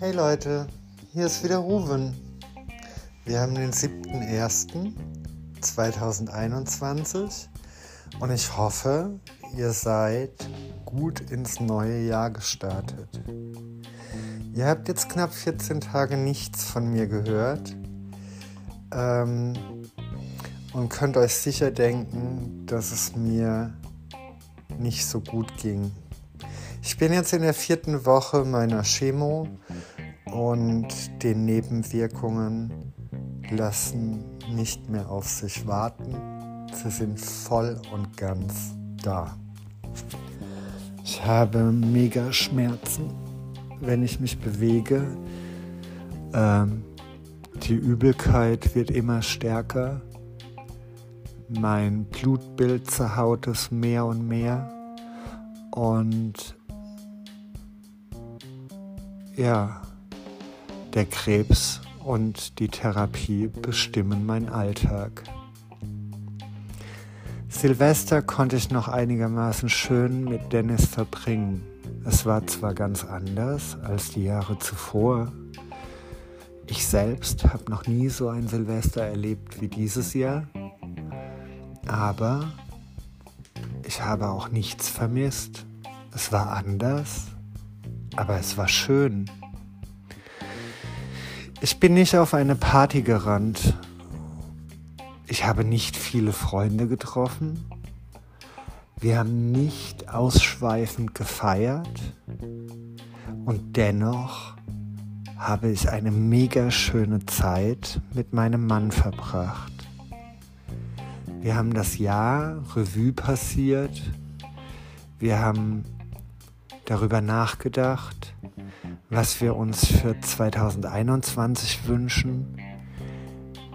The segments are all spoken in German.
Hey Leute, hier ist wieder Ruven. Wir haben den 7.01.2021 und ich hoffe, ihr seid gut ins neue Jahr gestartet. Ihr habt jetzt knapp 14 Tage nichts von mir gehört ähm, und könnt euch sicher denken, dass es mir nicht so gut ging. Ich bin jetzt in der vierten Woche meiner Chemo und die Nebenwirkungen lassen nicht mehr auf sich warten. Sie sind voll und ganz da. Ich habe mega Schmerzen, wenn ich mich bewege. Ähm, die Übelkeit wird immer stärker. Mein Blutbild zerhaut es mehr und mehr. Und ja, der Krebs und die Therapie bestimmen meinen Alltag. Silvester konnte ich noch einigermaßen schön mit Dennis verbringen. Es war zwar ganz anders als die Jahre zuvor. Ich selbst habe noch nie so ein Silvester erlebt wie dieses Jahr. Aber ich habe auch nichts vermisst. Es war anders, aber es war schön. Ich bin nicht auf eine Party gerannt. Ich habe nicht viele Freunde getroffen. Wir haben nicht ausschweifend gefeiert. Und dennoch habe ich eine mega schöne Zeit mit meinem Mann verbracht. Wir haben das Jahr Revue passiert. Wir haben darüber nachgedacht, was wir uns für 2021 wünschen.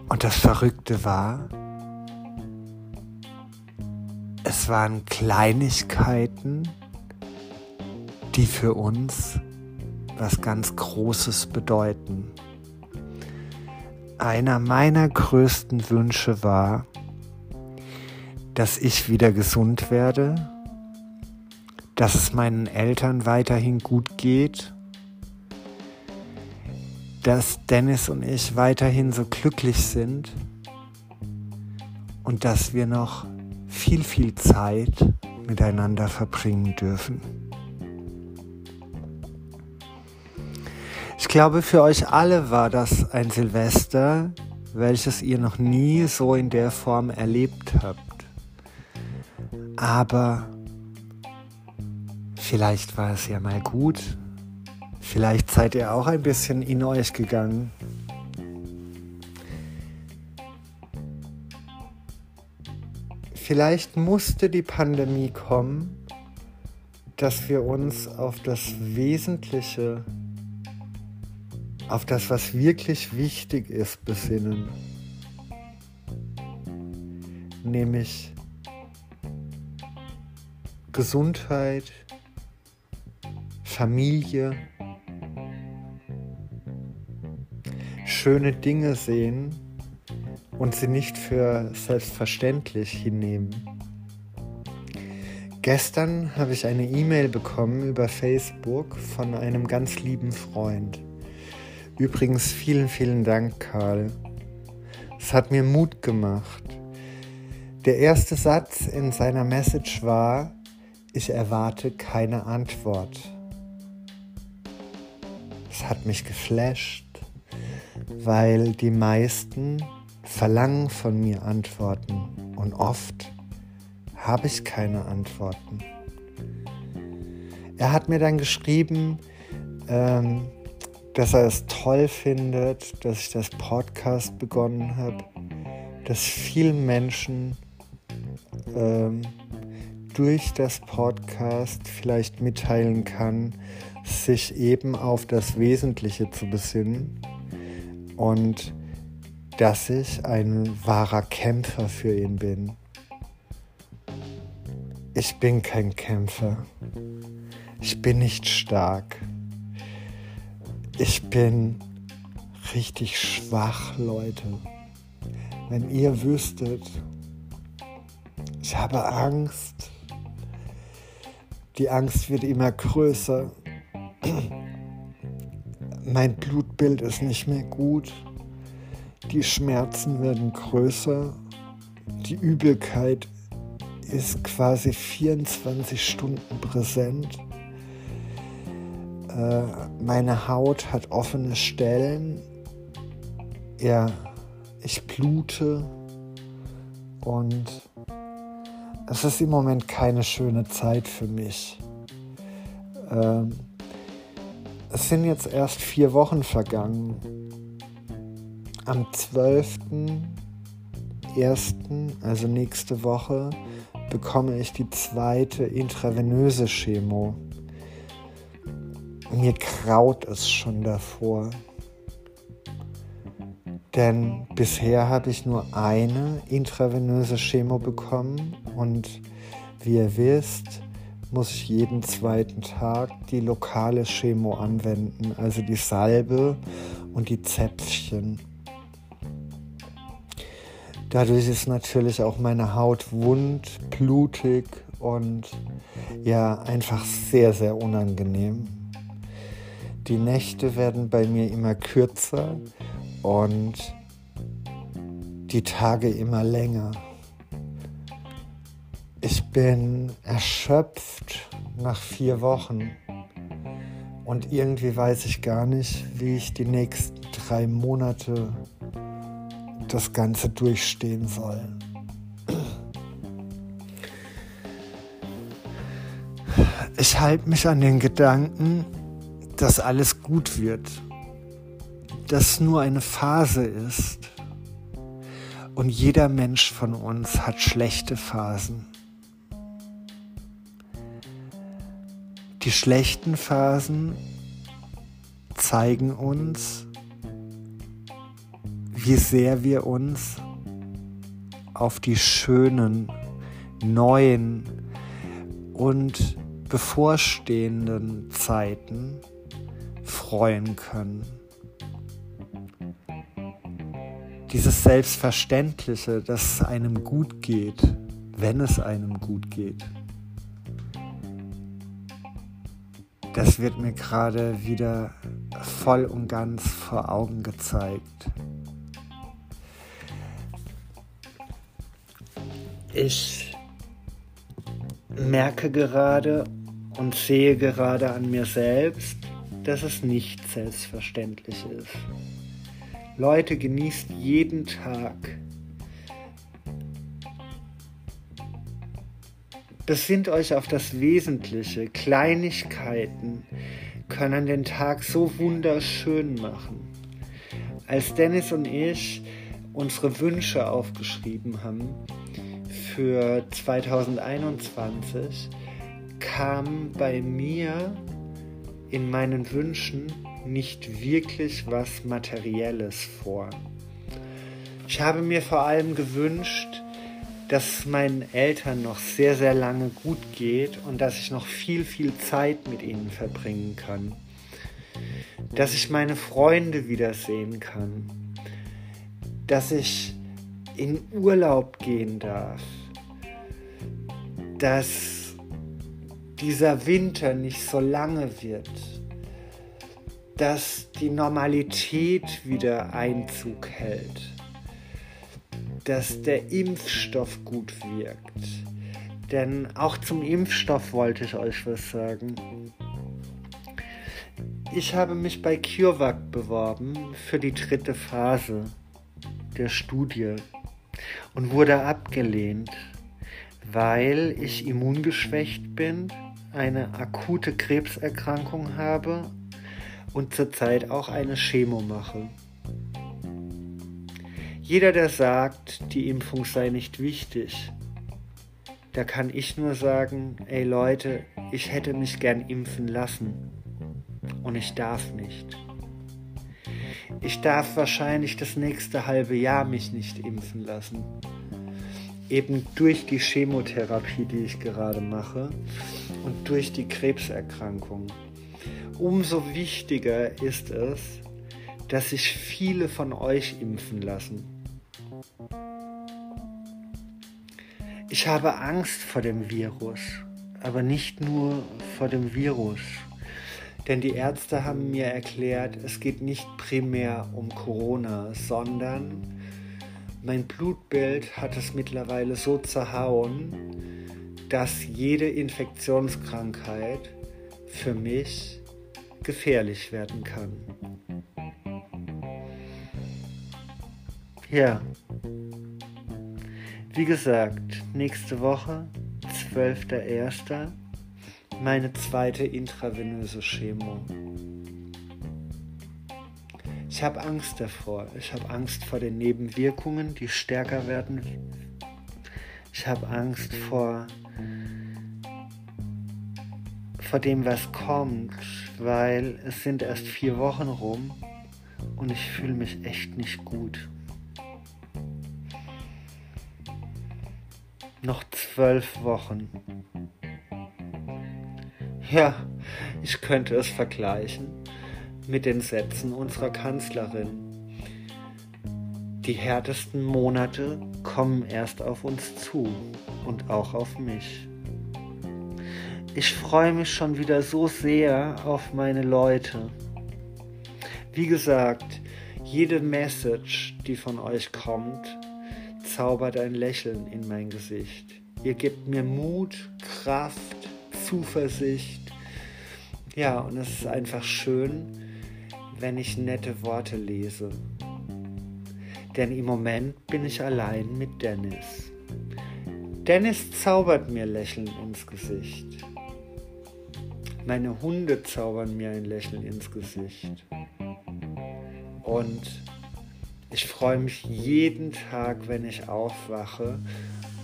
Und das Verrückte war, es waren Kleinigkeiten, die für uns was ganz Großes bedeuten. Einer meiner größten Wünsche war, dass ich wieder gesund werde, dass es meinen Eltern weiterhin gut geht dass Dennis und ich weiterhin so glücklich sind und dass wir noch viel, viel Zeit miteinander verbringen dürfen. Ich glaube, für euch alle war das ein Silvester, welches ihr noch nie so in der Form erlebt habt. Aber vielleicht war es ja mal gut Vielleicht seid ihr auch ein bisschen in euch gegangen. Vielleicht musste die Pandemie kommen, dass wir uns auf das Wesentliche, auf das, was wirklich wichtig ist, besinnen. Nämlich Gesundheit, Familie, schöne Dinge sehen und sie nicht für selbstverständlich hinnehmen. Gestern habe ich eine E-Mail bekommen über Facebook von einem ganz lieben Freund. Übrigens vielen, vielen Dank, Karl. Es hat mir Mut gemacht. Der erste Satz in seiner Message war, ich erwarte keine Antwort. Es hat mich geflasht weil die meisten verlangen von mir Antworten und oft habe ich keine Antworten. Er hat mir dann geschrieben, ähm, dass er es toll findet, dass ich das Podcast begonnen habe, dass vielen Menschen ähm, durch das Podcast vielleicht mitteilen kann, sich eben auf das Wesentliche zu besinnen und dass ich ein wahrer Kämpfer für ihn bin. Ich bin kein Kämpfer. Ich bin nicht stark. Ich bin richtig schwach, Leute. Wenn ihr wüsstet, ich habe Angst. Die Angst wird immer größer. Mein Blutbild ist nicht mehr gut. Die Schmerzen werden größer. Die Übelkeit ist quasi 24 Stunden präsent. Äh, meine Haut hat offene Stellen. Ja, ich blute und es ist im Moment keine schöne Zeit für mich. Ähm, es sind jetzt erst vier Wochen vergangen. Am 12.01., also nächste Woche, bekomme ich die zweite intravenöse Chemo. Mir kraut es schon davor. Denn bisher habe ich nur eine intravenöse Chemo bekommen und wie ihr wisst, muss ich jeden zweiten Tag die lokale Chemo anwenden, also die Salbe und die Zäpfchen. Dadurch ist natürlich auch meine Haut wund, blutig und ja, einfach sehr, sehr unangenehm. Die Nächte werden bei mir immer kürzer und die Tage immer länger. Ich bin erschöpft nach vier Wochen und irgendwie weiß ich gar nicht, wie ich die nächsten drei Monate das Ganze durchstehen soll. Ich halte mich an den Gedanken, dass alles gut wird das nur eine Phase ist. Und jeder Mensch von uns hat schlechte Phasen. Die schlechten Phasen zeigen uns, wie sehr wir uns auf die schönen, neuen und bevorstehenden Zeiten freuen können. dieses Selbstverständliche, dass es einem gut geht, wenn es einem gut geht. Das wird mir gerade wieder voll und ganz vor Augen gezeigt. Ich merke gerade und sehe gerade an mir selbst, dass es nicht selbstverständlich ist. Leute, genießt jeden Tag. Besinnt euch auf das Wesentliche. Kleinigkeiten können den Tag so wunderschön machen. Als Dennis und ich unsere Wünsche aufgeschrieben haben für 2021, kam bei mir in meinen Wünschen nicht wirklich was Materielles vor. Ich habe mir vor allem gewünscht, dass es meinen Eltern noch sehr, sehr lange gut geht und dass ich noch viel, viel Zeit mit ihnen verbringen kann. Dass ich meine Freunde wiedersehen kann. Dass ich in Urlaub gehen darf. Dass dieser Winter nicht so lange wird dass die Normalität wieder Einzug hält, dass der Impfstoff gut wirkt. Denn auch zum Impfstoff wollte ich euch was sagen. Ich habe mich bei CureVac beworben für die dritte Phase der Studie und wurde abgelehnt, weil ich immungeschwächt bin, eine akute Krebserkrankung habe und zurzeit auch eine Chemo mache. Jeder, der sagt, die Impfung sei nicht wichtig, da kann ich nur sagen, ey Leute, ich hätte mich gern impfen lassen und ich darf nicht. Ich darf wahrscheinlich das nächste halbe Jahr mich nicht impfen lassen. Eben durch die Chemotherapie, die ich gerade mache und durch die Krebserkrankung umso wichtiger ist es, dass sich viele von euch impfen lassen. Ich habe Angst vor dem Virus, aber nicht nur vor dem Virus. Denn die Ärzte haben mir erklärt, es geht nicht primär um Corona, sondern mein Blutbild hat es mittlerweile so zerhauen, dass jede Infektionskrankheit für mich gefährlich werden kann. Ja, wie gesagt, nächste Woche, 12.01., meine zweite intravenöse Chemo. Ich habe Angst davor. Ich habe Angst vor den Nebenwirkungen, die stärker werden. Ich habe Angst vor, vor dem, was kommt, weil es sind erst vier Wochen rum und ich fühle mich echt nicht gut. Noch zwölf Wochen. Ja, ich könnte es vergleichen mit den Sätzen unserer Kanzlerin. Die härtesten Monate kommen erst auf uns zu und auch auf mich. Ich freue mich schon wieder so sehr auf meine Leute. Wie gesagt, jede Message, die von euch kommt, zaubert ein Lächeln in mein Gesicht. Ihr gebt mir Mut, Kraft, Zuversicht. Ja, und es ist einfach schön, wenn ich nette Worte lese. Denn im Moment bin ich allein mit Dennis. Dennis zaubert mir Lächeln ins Gesicht. Meine Hunde zaubern mir ein Lächeln ins Gesicht. Und ich freue mich jeden Tag, wenn ich aufwache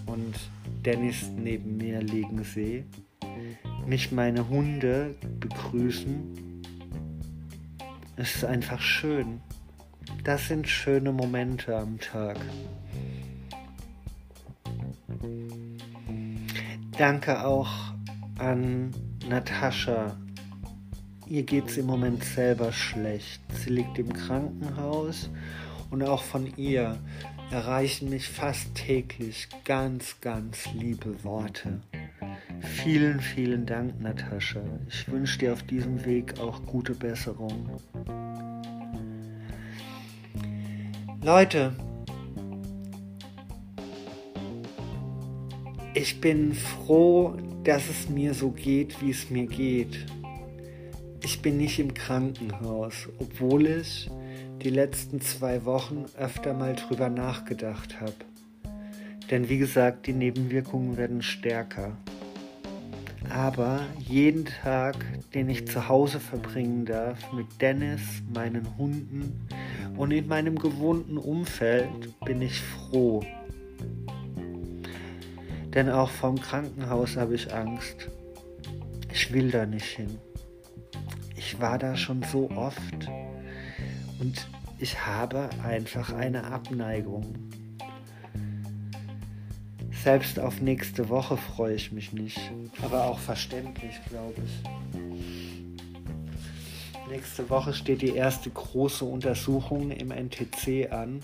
und Dennis neben mir liegen sehe, mich meine Hunde begrüßen. Es ist einfach schön. Das sind schöne Momente am Tag. Danke auch an Natascha. Ihr geht es im Moment selber schlecht. Sie liegt im Krankenhaus und auch von ihr erreichen mich fast täglich ganz, ganz liebe Worte. Vielen, vielen Dank, Natascha. Ich wünsche dir auf diesem Weg auch gute Besserung. Leute, ich bin froh, dass es mir so geht, wie es mir geht. Ich bin nicht im Krankenhaus, obwohl ich die letzten zwei Wochen öfter mal drüber nachgedacht habe. Denn wie gesagt, die Nebenwirkungen werden stärker. Aber jeden Tag, den ich zu Hause verbringen darf mit Dennis, meinen Hunden und in meinem gewohnten Umfeld, bin ich froh. Denn auch vom Krankenhaus habe ich Angst. Ich will da nicht hin. Ich war da schon so oft und ich habe einfach eine Abneigung. Selbst auf nächste Woche freue ich mich nicht, aber auch verständlich, glaube ich. Nächste Woche steht die erste große Untersuchung im NTC an.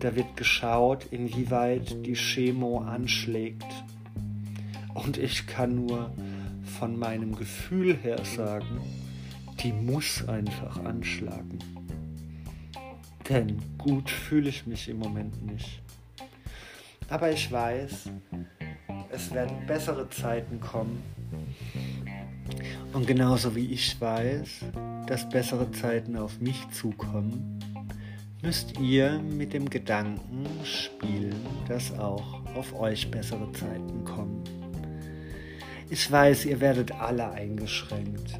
Da wird geschaut, inwieweit die Chemo anschlägt. Und ich kann nur von meinem Gefühl her sagen, die muss einfach anschlagen. Denn gut fühle ich mich im Moment nicht. Aber ich weiß, es werden bessere Zeiten kommen. Und genauso wie ich weiß, dass bessere Zeiten auf mich zukommen, müsst ihr mit dem Gedanken spielen, dass auch auf euch bessere Zeiten kommen. Ich weiß, ihr werdet alle eingeschränkt.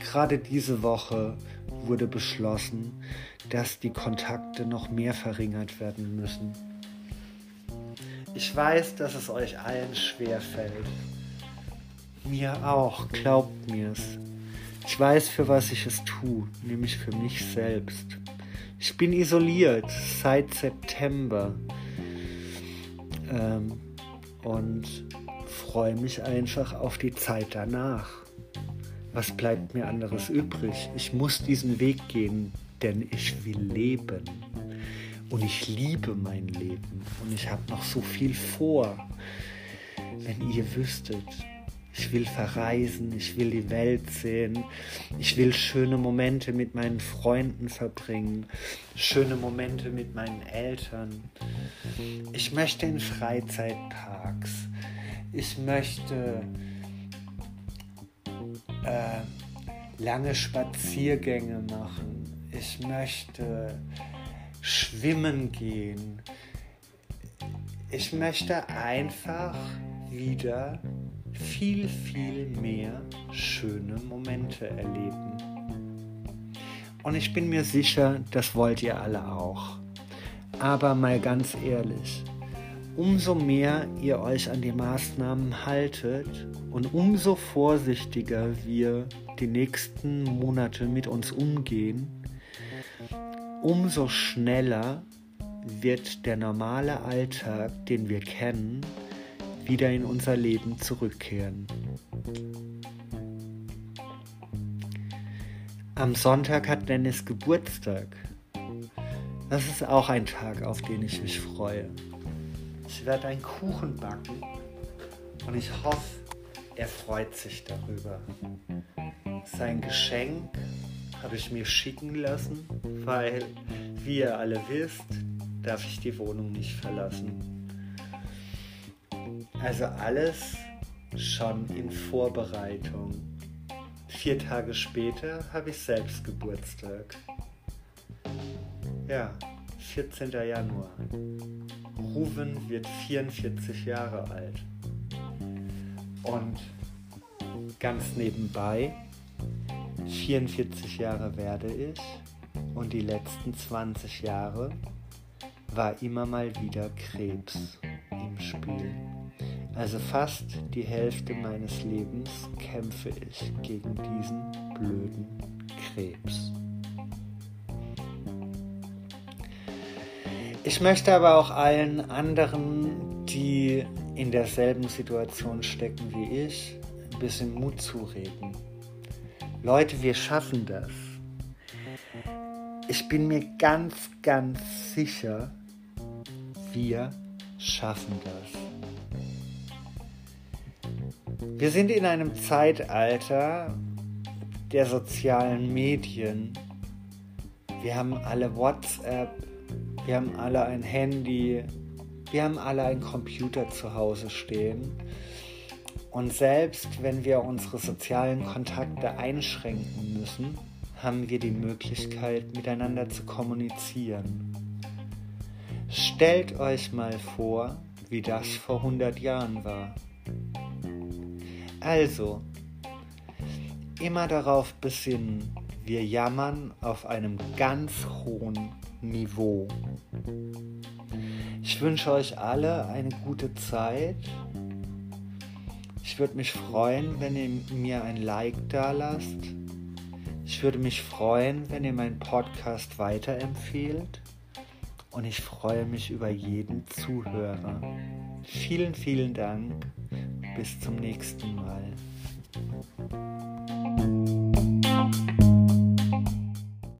Gerade diese Woche wurde beschlossen, dass die Kontakte noch mehr verringert werden müssen. Ich weiß, dass es euch allen schwer fällt. Mir auch, glaubt mir's. Ich weiß, für was ich es tue, nämlich für mich selbst. Ich bin isoliert seit September ähm, und freue mich einfach auf die Zeit danach. Was bleibt mir anderes übrig? Ich muss diesen Weg gehen, denn ich will leben. Und ich liebe mein Leben. Und ich habe noch so viel vor. Wenn ihr wüsstet, Ich will verreisen, ich will die Welt sehen, ich will schöne Momente mit meinen Freunden verbringen, schöne Momente mit meinen Eltern. Ich möchte in Freizeitparks, ich möchte äh, lange Spaziergänge machen, ich möchte schwimmen gehen. Ich möchte einfach wieder viel, viel mehr schöne Momente erleben. Und ich bin mir sicher, das wollt ihr alle auch. Aber mal ganz ehrlich, umso mehr ihr euch an die Maßnahmen haltet und umso vorsichtiger wir die nächsten Monate mit uns umgehen, umso schneller wird der normale Alltag, den wir kennen, wieder in unser Leben zurückkehren. Am Sonntag hat Dennis Geburtstag. Das ist auch ein Tag, auf den ich mich freue. Ich werde einen Kuchen backen und ich hoffe, er freut sich darüber. Sein Geschenk habe ich mir schicken lassen, weil, wie ihr alle wisst, darf ich die Wohnung nicht verlassen. Also alles schon in Vorbereitung. Vier Tage später habe ich selbst Geburtstag. Ja, 14. Januar. Ruven wird 44 Jahre alt. Und ganz nebenbei 44 Jahre werde ich und die letzten 20 Jahre war immer mal wieder Krebs im Spiel. Also fast die Hälfte meines Lebens kämpfe ich gegen diesen blöden Krebs. Ich möchte aber auch allen anderen, die in derselben Situation stecken wie ich, ein bisschen Mut zureden. Leute, wir schaffen das. Ich bin mir ganz, ganz sicher, wir schaffen das. Wir sind in einem Zeitalter der sozialen Medien. Wir haben alle WhatsApp, wir haben alle ein Handy, wir haben alle einen Computer zu Hause stehen. Und selbst wenn wir unsere sozialen Kontakte einschränken müssen, haben wir die Möglichkeit, miteinander zu kommunizieren. Stellt euch mal vor, wie das vor 100 Jahren war. Also, immer darauf besinnen, wir jammern auf einem ganz hohen Niveau. Ich wünsche euch alle eine gute Zeit ich würde mich freuen, wenn ihr mir ein Like da lasst. Ich würde mich freuen, wenn ihr meinen Podcast weiterempfehlt. Und ich freue mich über jeden Zuhörer. Vielen, vielen Dank. Bis zum nächsten Mal.